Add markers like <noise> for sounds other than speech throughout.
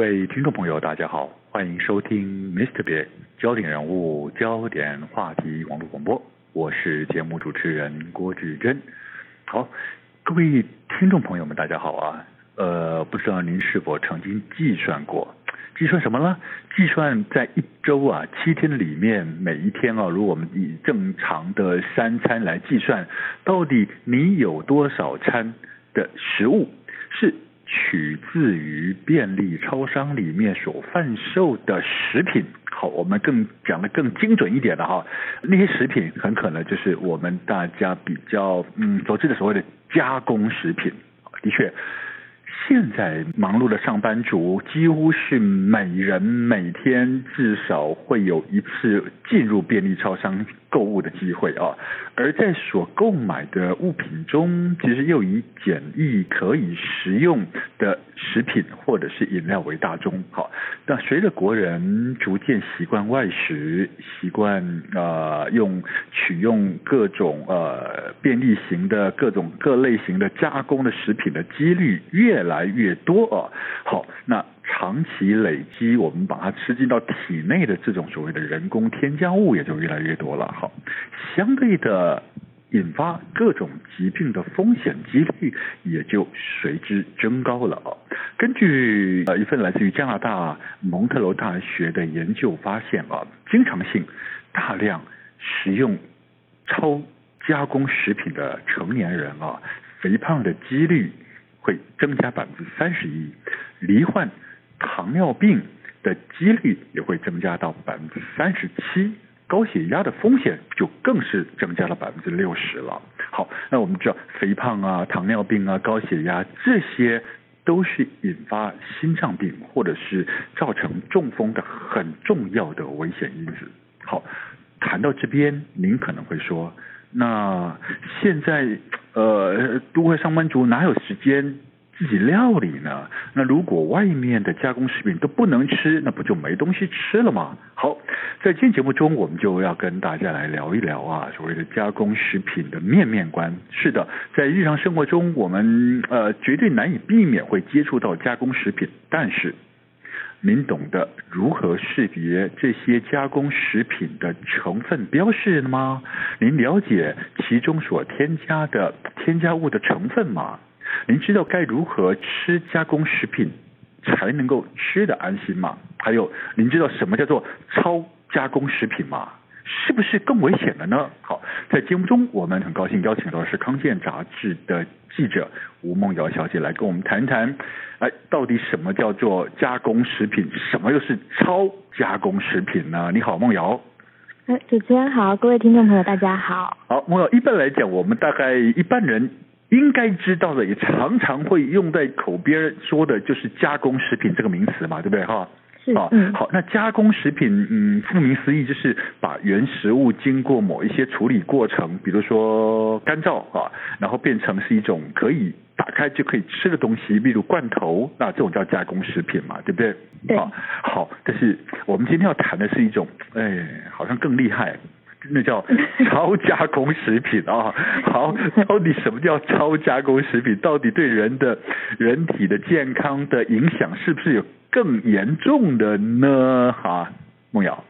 各位听众朋友，大家好，欢迎收听 Mr. B 焦点人物、焦点话题网络广播，我是节目主持人郭志珍。好，各位听众朋友们，大家好啊。呃，不知道您是否曾经计算过，计算什么呢？计算在一周啊七天里面，每一天啊，如果我们以正常的三餐来计算，到底你有多少餐的食物是取自于便利超商里面所贩售的食品？好，我们更讲的更精准一点的哈，那些食品很可能就是我们大家比较嗯熟知的所谓的加工食品。的确。现在忙碌的上班族几乎是每人每天至少会有一次进入便利超商购物的机会啊，而在所购买的物品中，其实又以简易可以食用的食品或者是饮料为大宗。好，那随着国人逐渐习惯外食，习惯呃用取用各种呃便利型的各种各类型的加工的食品的几率越来越多啊。好，那。长期累积，我们把它吃进到体内的这种所谓的人工添加物也就越来越多了。好，相对的，引发各种疾病的风险几率也就随之增高了啊。根据呃一份来自于加拿大蒙特罗大学的研究发现啊，经常性大量食用超加工食品的成年人啊，肥胖的几率会增加百分之三十一，罹患。糖尿病的几率也会增加到百分之三十七，高血压的风险就更是增加了百分之六十了。好，那我们知道肥胖啊、糖尿病啊、高血压这些都是引发心脏病或者是造成中风的很重要的危险因子。好，谈到这边，您可能会说，那现在呃，都会上班族哪有时间？自己料理呢？那如果外面的加工食品都不能吃，那不就没东西吃了吗？好，在今节目中，我们就要跟大家来聊一聊啊，所谓的加工食品的面面观。是的，在日常生活中，我们呃绝对难以避免会接触到加工食品，但是您懂得如何识别这些加工食品的成分标示了吗？您了解其中所添加的添加物的成分吗？您知道该如何吃加工食品才能够吃得安心吗？还有，您知道什么叫做超加工食品吗？是不是更危险了呢？好，在节目中，我们很高兴邀请到的是康健杂志的记者吴梦瑶小姐来跟我们谈谈，哎，到底什么叫做加工食品，什么又是超加工食品呢？你好，梦瑶。哎，主持人好，各位听众朋友，大家好。好，梦瑶，一般来讲，我们大概一般人。应该知道的，也常常会用在口边说的，就是加工食品这个名词嘛，对不对哈？是。好，好，那加工食品，嗯，顾名思义就是把原食物经过某一些处理过程，比如说干燥啊，然后变成是一种可以打开就可以吃的东西，例如罐头，那这种叫加工食品嘛，对不对？对。好，好，但是我们今天要谈的是一种，哎，好像更厉害。那叫 <laughs> 超加工食品啊！好，到底什么叫超加工食品？到底对人的人体的健康的影响是不是有更严重的呢？哈，梦瑶。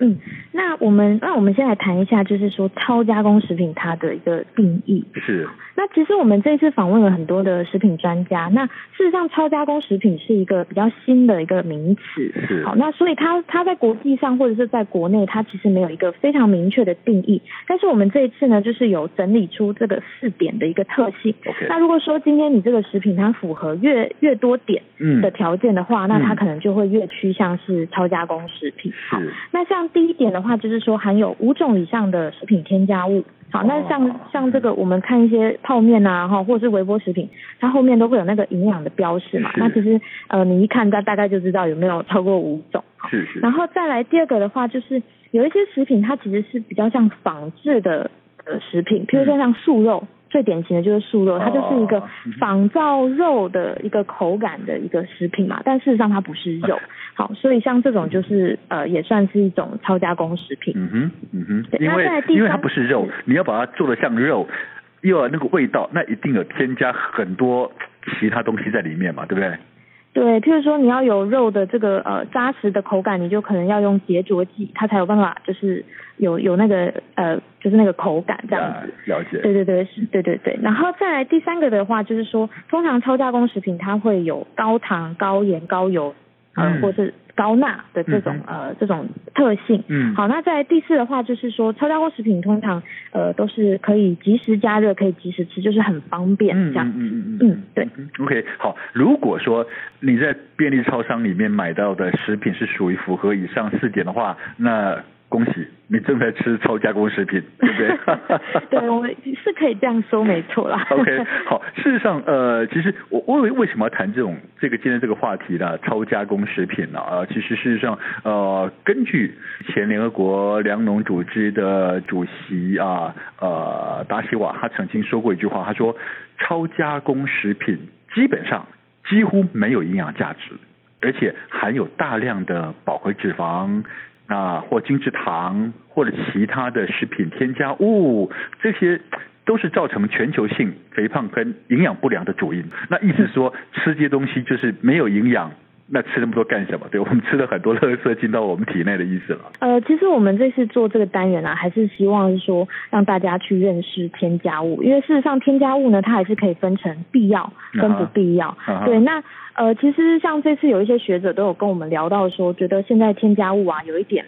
嗯，那我们那我们先来谈一下，就是说超加工食品它的一个定义。是。那其实我们这一次访问了很多的食品专家，那事实上超加工食品是一个比较新的一个名词。是。好，那所以它它在国际上或者是在国内，它其实没有一个非常明确的定义。但是我们这一次呢，就是有整理出这个四点的一个特性。OK。那如果说今天你这个食品它符合越越多点的条件的话，嗯，那它可能就会越趋向是超加工食品。好，那像。第一点的话，就是说含有五种以上的食品添加物。好，那像像这个，我们看一些泡面啊，哈，或者是微波食品，它后面都会有那个营养的标示嘛。那其实呃，你一看大大概就知道有没有超过五种。是是。然后再来第二个的话，就是有一些食品它其实是比较像仿制的呃食品，譬如说像素肉。嗯最典型的就是素肉，它就是一个仿造肉的一个口感的一个食品嘛，但事实上它不是肉。<laughs> 好，所以像这种就是呃也算是一种超加工食品。嗯哼，嗯哼，因为因为它不是肉，你要把它做的像肉，又有那个味道，那一定有添加很多其他东西在里面嘛，对不对？对，譬如说你要有肉的这个呃扎实的口感，你就可能要用结着剂，它才有办法就是有有那个呃就是那个口感这样子。了解。对对对，是，对对对。然后再来第三个的话，就是说通常超加工食品它会有高糖、高盐、高油，呃，嗯、或是。高钠的这种、嗯、呃这种特性，嗯，好，那在第四的话就是说，超加工食品通常呃都是可以及时加热，可以及时吃，就是很方便这样，嗯嗯嗯嗯，对，OK，好，如果说你在便利超商里面买到的食品是属于符合以上四点的话，那。恭喜你正在吃超加工食品，<laughs> 对不对？对，我们是可以这样说，没错啦。OK，<laughs> 好，事实上，呃，其实我我为为什么要谈这种这个今天这个话题呢？超加工食品呢？啊，其实事实上，呃，根据前联合国粮农组织的主席啊，呃，达西瓦，他曾经说过一句话，他说，超加工食品基本上几乎没有营养价值，而且含有大量的饱和脂肪。啊，或精制糖，或者其他的食品添加物，这些都是造成全球性肥胖跟营养不良的主因。那意思说，吃这些东西就是没有营养，那吃那么多干什么？对，我们吃了很多垃圾进到我们体内的意思了。呃，其实我们这次做这个单元啊，还是希望是说让大家去认识添加物，因为事实上添加物呢，它还是可以分成必要跟不必要。啊、对，那。呃，其实像这次有一些学者都有跟我们聊到说，觉得现在添加物啊，有一点，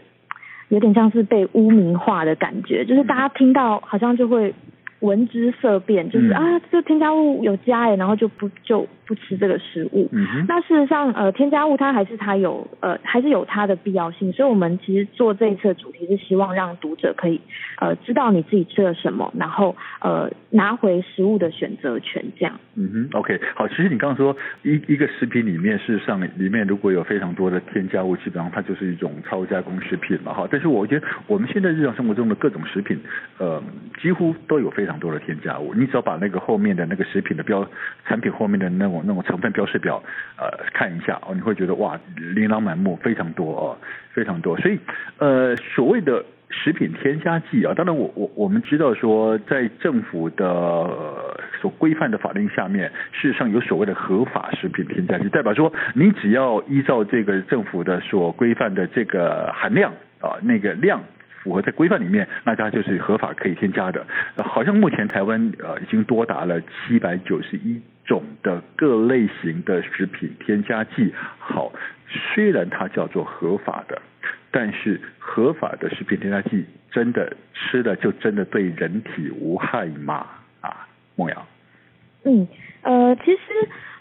有点像是被污名化的感觉，就是大家听到好像就会。闻之色变，就是啊，这添加物有加诶，然后就不就不吃这个食物。嗯哼。那事实上，呃，添加物它还是它有呃还是有它的必要性，所以我们其实做这一次的主题是希望让读者可以呃知道你自己吃了什么，然后呃拿回食物的选择权这样。嗯哼，OK，好，其实你刚刚说一一个食品里面，事实上里面如果有非常多的添加物，基本上它就是一种超加工食品嘛，哈。但是我觉得我们现在日常生活中的各种食品，呃，几乎都有非常。非常多的添加物，你只要把那个后面的那个食品的标产品后面的那种那种成分标示表呃看一下哦，你会觉得哇，琳琅满目，非常多哦，非常多。所以呃，所谓的食品添加剂啊，当然我我我们知道说，在政府的、所规范的法令下面，事实上有所谓的合法食品添加剂，代表说你只要依照这个政府的所规范的这个含量啊，那个量。符合在规范里面，那它就是合法可以添加的。好像目前台湾呃已经多达了七百九十一种的各类型的食品添加剂。好，虽然它叫做合法的，但是合法的食品添加剂真的吃了就真的对人体无害吗？啊，梦瑶。嗯，呃，其实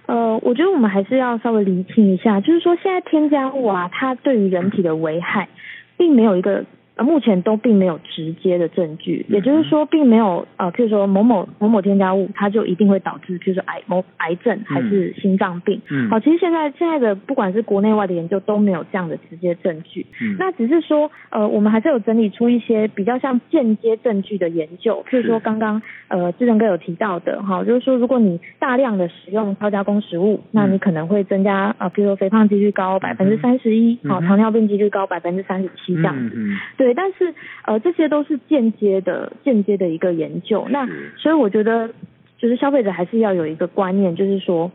呃，我觉得我们还是要稍微厘清一下，就是说现在添加物啊，它对于人体的危害，并没有一个。目前都并没有直接的证据，也就是说，并没有呃，譬如说某某某某添加物，它就一定会导致，譬如说癌某癌症还是心脏病。嗯。好，其实现在现在的不管是国内外的研究都没有这样的直接证据。嗯。那只是说，呃，我们还是有整理出一些比较像间接证据的研究，譬如说刚刚呃志成哥有提到的，哈，就是说如果你大量的使用超加工食物，那你可能会增加呃，譬如说肥胖几率高百分之三十一，好，糖尿病几率高百分之三十七这样子。嗯。对。但是，呃，这些都是间接的、间接的一个研究。那所以我觉得，就是消费者还是要有一个观念，就是说，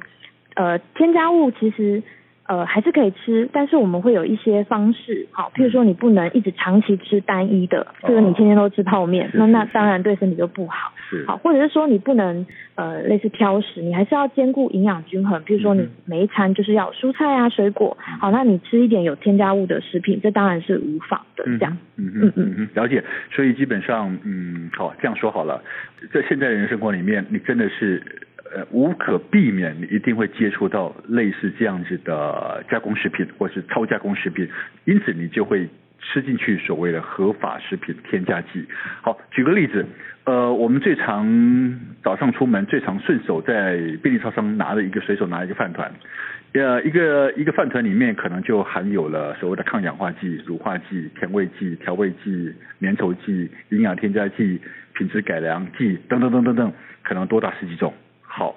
呃，添加物其实。呃，还是可以吃，但是我们会有一些方式，好，譬如说你不能一直长期吃单一的，哦、就是你天天都吃泡面，那那当然对身体就不好。是，好，或者是说你不能呃类似挑食，你还是要兼顾营养均衡，譬如说你每一餐就是要蔬菜啊、水果，好，那你吃一点有添加物的食品，这当然是无妨的，这样。嗯嗯嗯嗯，了解。所以基本上，嗯，好，这样说好了，在现在的人生活里面，你真的是。呃，无可避免，你一定会接触到类似这样子的加工食品或是超加工食品，因此你就会吃进去所谓的合法食品添加剂。好，举个例子，呃，我们最常早上出门最常顺手在便利超商拿的一个随手拿一个饭团，呃，一个一个饭团里面可能就含有了所谓的抗氧化剂、乳化剂、甜味剂、调味剂、粘稠剂、营养添加剂、品质改良剂等等等等等，可能多达十几种。好，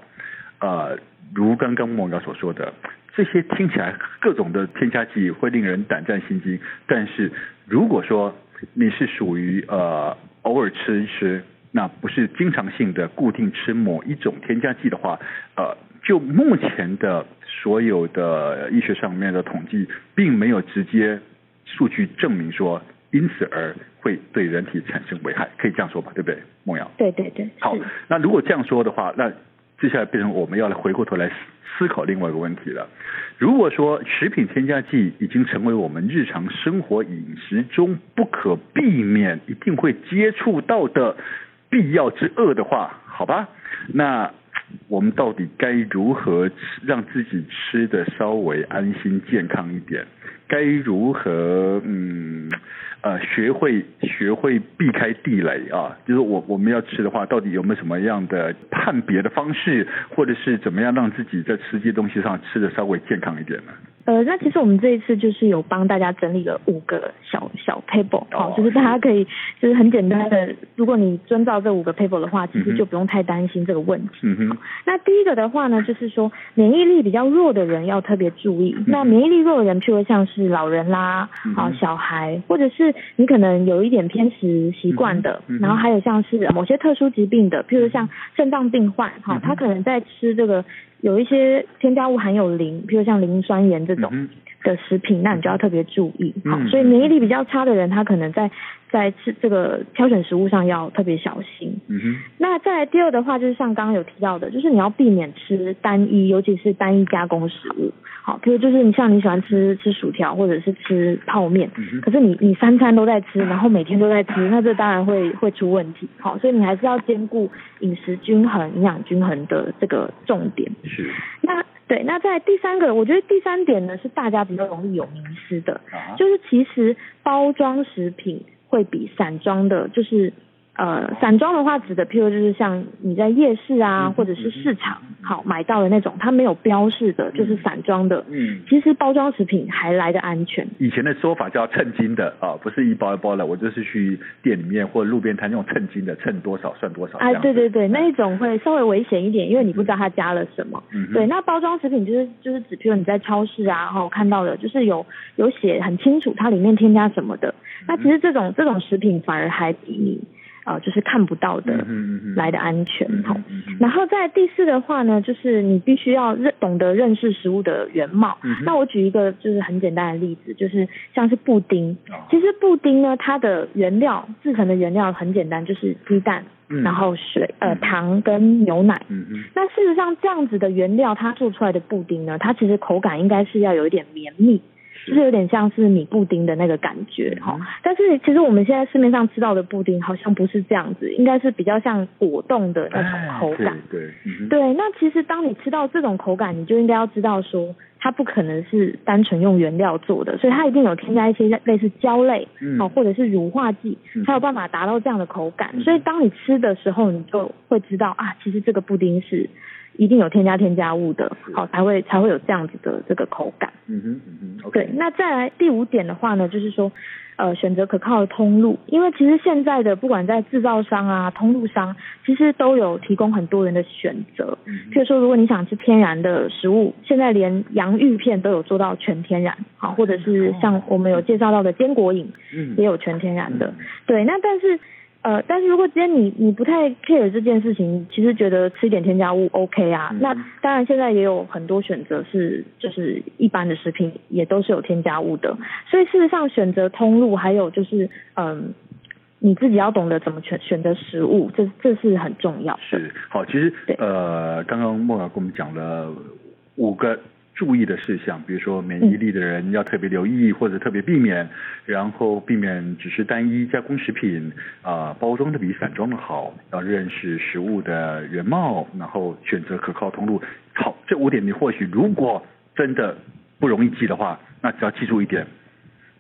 呃，如刚刚孟瑶所说的，这些听起来各种的添加剂会令人胆战心惊。但是如果说你是属于呃偶尔吃一吃，那不是经常性的固定吃某一种添加剂的话，呃，就目前的所有的医学上面的统计，并没有直接数据证明说因此而会对人体产生危害，可以这样说吧？对不对，梦瑶？对对对。好，那如果这样说的话，那接下来变成我们要来回过头来思考另外一个问题了。如果说食品添加剂已经成为我们日常生活饮食中不可避免、一定会接触到的必要之恶的话，好吧，那我们到底该如何让自己吃的稍微安心健康一点？该如何嗯？呃，学会学会避开地雷啊，就是我我们要吃的话，到底有没有什么样的判别的方式，或者是怎么样让自己在吃这些东西上吃的稍微健康一点呢？呃，那其实我们这一次就是有帮大家整理了五个小小 paper，好，就是大家可以就是很简单的，如果你遵照这五个 paper 的话，其实就不用太担心这个问题。嗯哼。那第一个的话呢，就是说免疫力比较弱的人要特别注意。那免疫力弱的人，譬如像是老人啦，啊小孩，或者是你可能有一点偏食习惯的，然后还有像是某些特殊疾病的，譬如像肾脏病患，哈，他可能在吃这个。有一些添加物含有磷，比如像磷酸盐这种的食品，那你就要特别注意。好，所以免疫力比较差的人，他可能在在吃这个挑选食物上要特别小心。嗯哼。那再来第二的话，就是像刚刚有提到的，就是你要避免吃单一，尤其是单一加工食物。好，比如就是你像你喜欢吃吃薯条或者是吃泡面，可是你你三餐都在吃，然后每天都在吃，那这当然会会出问题。好，所以你还是要兼顾饮食均衡、营养均衡的这个重点。是。那对，那在第三个，我觉得第三点呢是大家比较容易有迷失的，就是其实包装食品会比散装的，就是。呃，散装的话指的，譬如就是像你在夜市啊，或者是市场，好买到的那种，它没有标示的，就是散装的。嗯，其实包装食品还来得安全。以前的说法叫称斤的啊，不是一包一包的，我就是去店里面或者路边摊用称斤的，称多少算多少。哎，对对对，那一种会稍微危险一点，因为你不知道它加了什么。嗯。对，那包装食品就是就是指，譬如你在超市啊，然后看到的，就是有有写很清楚它里面添加什么的。那其实这种这种食品反而还比你。啊、呃，就是看不到的来的安全。然后在第四的话呢，就是你必须要认懂得认识食物的原貌、嗯。那我举一个就是很简单的例子，就是像是布丁。其实布丁呢，它的原料制成的原料很简单，就是鸡蛋，嗯、然后水呃糖跟牛奶。嗯嗯。那事实上这样子的原料，它做出来的布丁呢，它其实口感应该是要有一点绵密。就是有点像是米布丁的那个感觉哈、嗯，但是其实我们现在市面上吃到的布丁好像不是这样子，应该是比较像果冻的那种口感。对对、嗯、对，那其实当你吃到这种口感，你就应该要知道说，它不可能是单纯用原料做的，所以它一定有添加一些类似胶类，嗯，或者是乳化剂，才有办法达到这样的口感。所以当你吃的时候，你就会知道啊，其实这个布丁是。一定有添加添加物的，好才会才会有这样子的这个口感。嗯哼嗯哼。Okay. 对，那再来第五点的话呢，就是说，呃，选择可靠的通路，因为其实现在的不管在制造商啊、通路商，其实都有提供很多人的选择。嗯。譬如说，如果你想吃天然的食物，现在连洋芋片都有做到全天然，好，或者是像我们有介绍到的坚果饮，嗯，也有全天然的。嗯。对，那但是。呃，但是如果今天你你不太 care 这件事情，其实觉得吃一点添加物 OK 啊，嗯、那当然现在也有很多选择是就是一般的食品也都是有添加物的，所以事实上选择通路还有就是嗯、呃，你自己要懂得怎么选选择食物，这这是很重要。是，好，其实呃，刚刚莫雅跟我们讲了五个。注意的事项，比如说免疫力的人要特别留意或者特别避免，然后避免只是单一加工食品，啊、呃，包装的比散装的好，要认识食物的原貌，然后选择可靠通路。好，这五点你或许如果真的不容易记的话，那只要记住一点，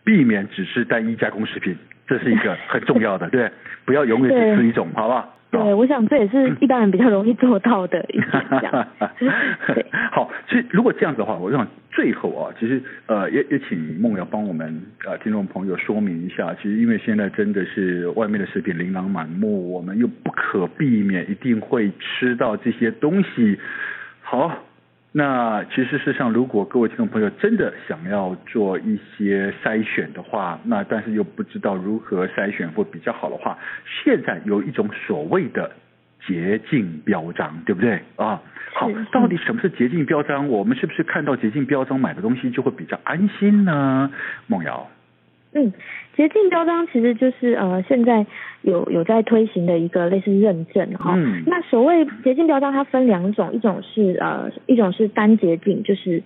避免只是单一加工食品，这是一个很重要的，对，不要永远只吃一种，好不好？对，我想这也是 <laughs> 一般人比较容易做到的一点，这样。<laughs> 对，好，其实如果这样子的话，我想最后啊，其实呃，也也请梦瑶帮我们呃听众朋友说明一下，其实因为现在真的是外面的食品琳琅满目，我们又不可避免一定会吃到这些东西，好。那其实事实上，如果各位听众朋友真的想要做一些筛选的话，那但是又不知道如何筛选或比较好的话，现在有一种所谓的捷径标章，对不对啊？好，到底什么是捷径标章？我们是不是看到捷径标章买的东西就会比较安心呢？梦瑶。嗯，洁净标章其实就是呃，现在有有在推行的一个类似认证哈。嗯。那所谓洁净标章，它分两种，一种是呃，一种是单洁净，就是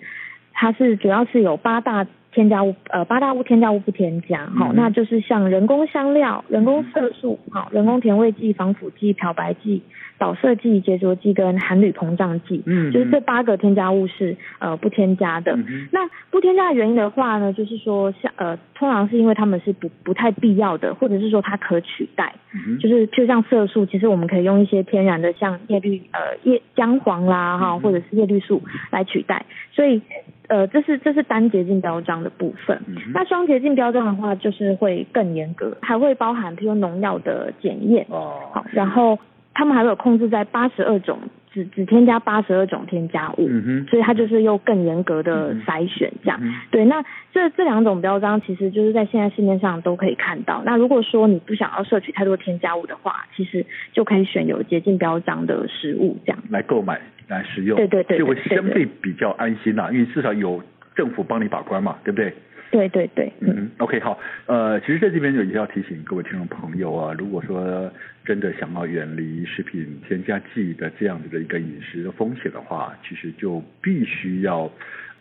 它是主要是有八大添加物，呃，八大物添加物不添加，好、嗯，那就是像人工香料、人工色素、好，人工甜味剂、防腐剂、漂白剂。导色剂、结着剂跟含铝膨胀剂，嗯，就是这八个添加物是呃不添加的。嗯、那不添加的原因的话呢，就是说像呃通常是因为他们是不不太必要的，或者是说它可取代。嗯，就是就像色素，其实我们可以用一些天然的像叶绿呃叶姜黄啦哈，或者是叶绿素来取代。所以呃这是这是单洁净标章的部分。嗯、那双洁净标章的话，就是会更严格，还会包含譬如农药的检验。哦，好，然后。他们还会有控制在八十二种，只只添加八十二种添加物，嗯哼，所以它就是又更严格的筛选这样。嗯、对，那这这两种标章其实就是在现在市面上都可以看到。那如果说你不想要摄取太多添加物的话，其实就可以选有洁净标章的食物这样来购买来食用。对对对，就会相对比较安心啦，因为至少有政府帮你把关嘛，对不对？对对对，嗯，OK，好，呃，其实在这边就也要提醒各位听众朋友啊，如果说真的想要远离食品添加剂的这样子的一个饮食的风险的话，其实就必须要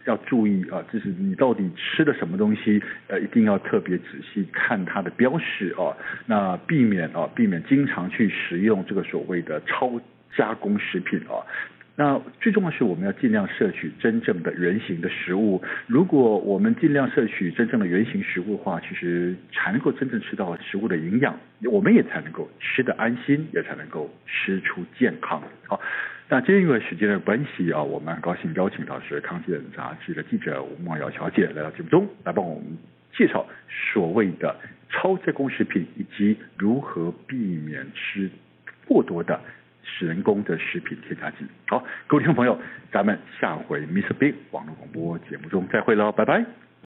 要注意啊，就是你到底吃的什么东西，呃，一定要特别仔细看它的标识啊，那避免啊，避免经常去食用这个所谓的超加工食品啊。那最重要是，我们要尽量摄取真正的原型的食物。如果我们尽量摄取真正的原型食物的话，其实才能够真正吃到食物的营养，我们也才能够吃得安心，也才能够吃出健康。好，那今天因为时间的关系啊，我们很高兴邀请到是《康健杂志》的记者吴梦瑶小姐来到节目中，来帮我们介绍所谓的超加工食品以及如何避免吃过多的。人工的食品添加剂。好，各位听众朋友，咱们下回 Mr. Big 网络广播节目中再会喽，拜拜。